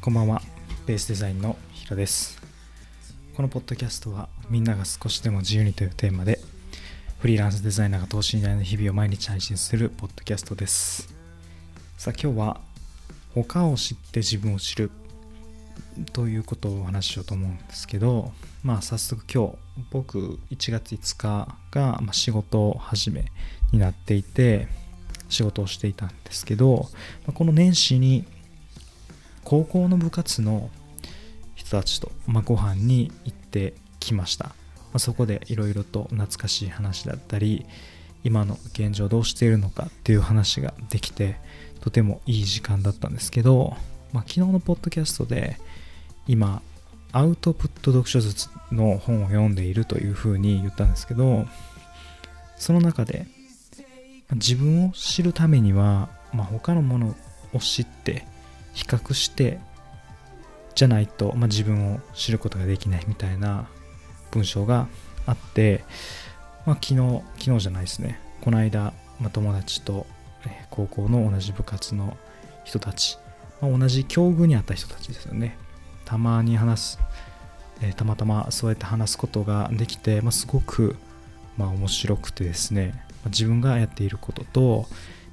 こんばんは。ベースデザインのヒロです。このポッドキャストはみんなが少しでも自由にというテーマでフリーランスデザイナーが等身大の日々を毎日配信するポッドキャストです。さあ今日は他を知って自分を知るということをお話ししようと思うんですけどまあ早速今日僕1月5日が仕事始めになっていて仕事をしていたんですけどこの年始に高校の部活の人たちと、まあ、ご飯に行ってきました、まあ、そこでいろいろと懐かしい話だったり今の現状どうしているのかっていう話ができてとてもいい時間だったんですけど、まあ、昨日のポッドキャストで今アウトプット読書術の本を読んでいるというふうに言ったんですけどその中で自分を知るためには、まあ、他のものを知って比較してじゃないと、まあ、自分を知ることができないみたいな文章があって、まあ、昨日昨日じゃないですね。この間、まあ、友達と、高校の同じ部活の人たち、まあ、同じ境遇にあった人たちですよね。たまに話す、えー、たまたまそうやって話すことができて、まあ、すごく、まあ、面白くてですね、自分がやっていることと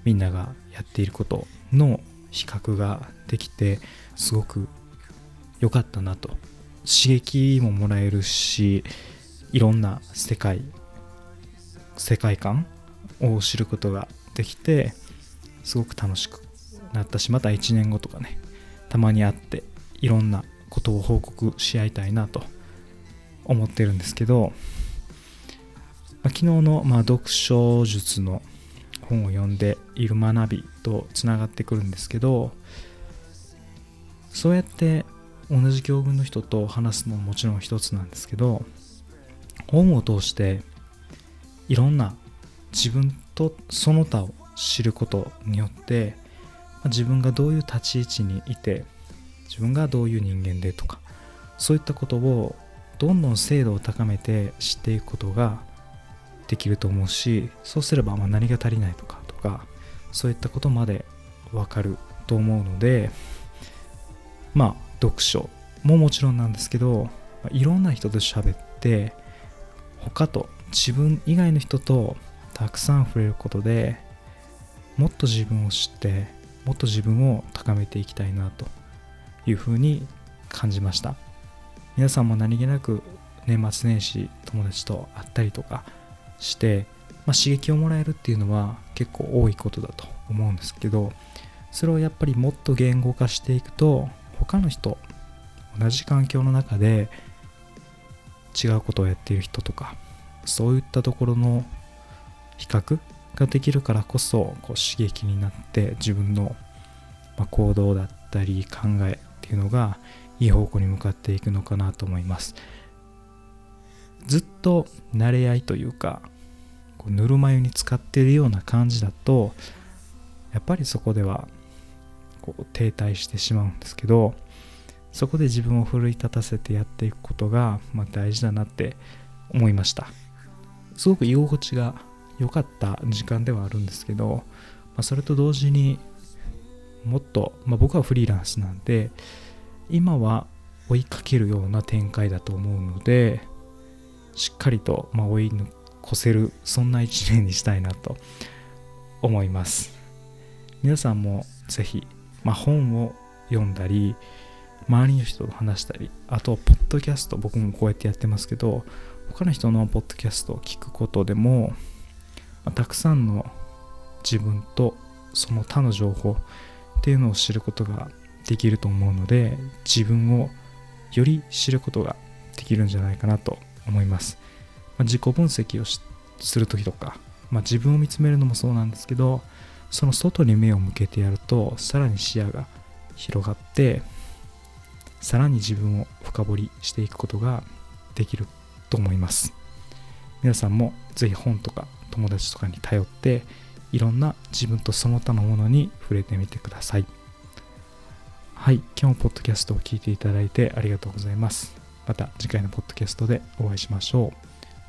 みんながやっていることの比較ができてすごく良かったなと。刺激ももらえるしいろんな世界世界観を知ることができてすごく楽しくなったしまた1年後とかねたまに会っていろんなことを報告し合いたいなと思ってるんですけど、ま、昨日のまあ読書術の本を読んでいる学びとつながってくるんですけどそうやって同じ境遇の人と話すのももちろん一つなんですけど本を通していろんな自分とその他を知ることによって自分がどういう立ち位置にいて自分がどういう人間でとかそういったことをどんどん精度を高めて知っていくことができると思うしそうすればま何が足りないとかとかそういったことまでわかると思うのでまあ読書ももちろんなんですけどいろんな人と喋って他と自分以外の人とたくさん触れることでもっと自分を知ってもっと自分を高めていきたいなというふうに感じました。皆さんも何気なく年末年始友達と会ったりとかして、まあ、刺激をもらえるっていうのは結構多いことだと思うんですけどそれをやっぱりもっと言語化していくと他の人同じ環境の中で違うことをやっている人とかそういったところの比較ができるからこそこう刺激になって自分の行動だったり考えっていうのがいい方向に向かっていくのかなと思います。ずっと慣れ合いというかこうぬるま湯に使っているような感じだとやっぱりそこではこう停滞してしまうんですけどそこで自分を奮い立たせてやっていくことが、まあ、大事だなって思いました。すごく居心地が良かった時間ではあるんですけど、まあ、それと同時にもっと、まあ、僕はフリーランスなんで今は追いかけるような展開だと思うのでしっかりと、まあ、追い越せるそんな一年にしたいなと思います。皆さんもぜひまあ、本を読んだり周りの人と話したりあとポッドキャスト僕もこうやってやってますけど他の人のポッドキャストを聞くことでも、まあ、たくさんの自分とその他の情報っていうのを知ることができると思うので自分をより知ることができるんじゃないかなと思います、まあ、自己分析をする時とか、まあ、自分を見つめるのもそうなんですけどその外に目を向けてやるとさらに視野が広がってさらに自分を深掘りしていくことができると思います。皆さんもぜひ本とか友達とかに頼っていろんな自分とその他のものに触れてみてください。はい今日もポッドキャストを聞いていただいてありがとうございます。また次回のポッドキャストでお会いしましょ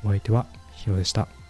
う。お相手はヒロでした。